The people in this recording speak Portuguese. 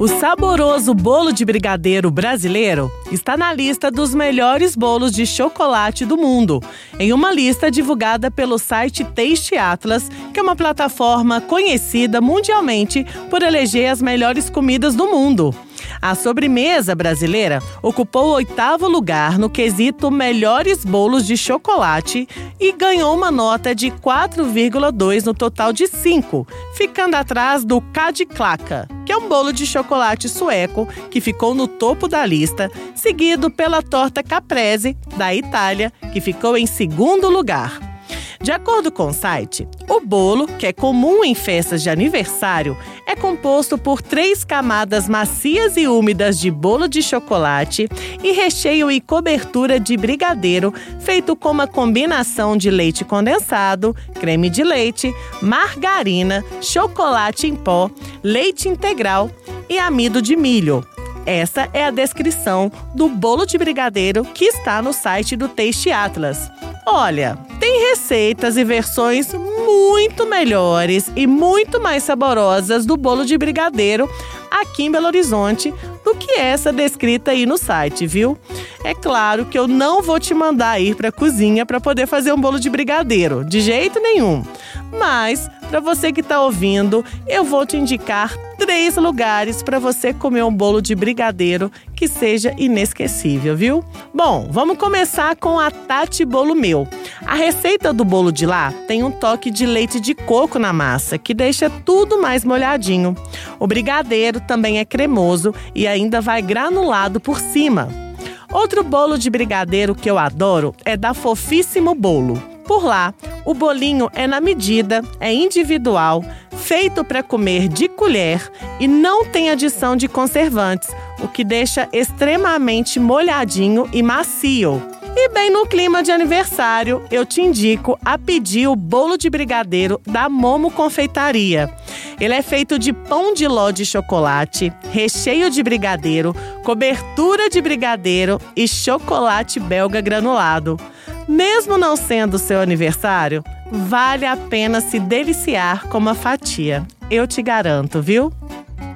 O saboroso bolo de brigadeiro brasileiro está na lista dos melhores bolos de chocolate do mundo, em uma lista divulgada pelo site Taste Atlas, que é uma plataforma conhecida mundialmente por eleger as melhores comidas do mundo. A sobremesa brasileira ocupou o oitavo lugar no quesito Melhores Bolos de Chocolate e ganhou uma nota de 4,2 no total de 5, ficando atrás do Cadiclaca, que é um bolo de chocolate sueco que ficou no topo da lista, seguido pela torta Caprese, da Itália, que ficou em segundo lugar. De acordo com o site, o bolo, que é comum em festas de aniversário, é composto por três camadas macias e úmidas de bolo de chocolate e recheio e cobertura de brigadeiro, feito com uma combinação de leite condensado, creme de leite, margarina, chocolate em pó, leite integral e amido de milho. Essa é a descrição do bolo de brigadeiro que está no site do Taste Atlas. Olha, tem receitas e versões muito melhores e muito mais saborosas do bolo de brigadeiro aqui em Belo Horizonte do que essa descrita aí no site, viu? É claro que eu não vou te mandar ir para a cozinha para poder fazer um bolo de brigadeiro, de jeito nenhum. Mas, para você que está ouvindo, eu vou te indicar três lugares para você comer um bolo de brigadeiro que seja inesquecível, viu? Bom, vamos começar com a Tati Bolo Meu. A receita do bolo de lá tem um toque de leite de coco na massa, que deixa tudo mais molhadinho. O brigadeiro também é cremoso e ainda vai granulado por cima. Outro bolo de brigadeiro que eu adoro é da Fofíssimo Bolo. Por lá, o bolinho é na medida, é individual, feito para comer de colher e não tem adição de conservantes, o que deixa extremamente molhadinho e macio. E bem no clima de aniversário, eu te indico a pedir o bolo de brigadeiro da Momo Confeitaria. Ele é feito de pão de ló de chocolate, recheio de brigadeiro, cobertura de brigadeiro e chocolate belga granulado. Mesmo não sendo seu aniversário, vale a pena se deliciar com uma fatia. Eu te garanto, viu?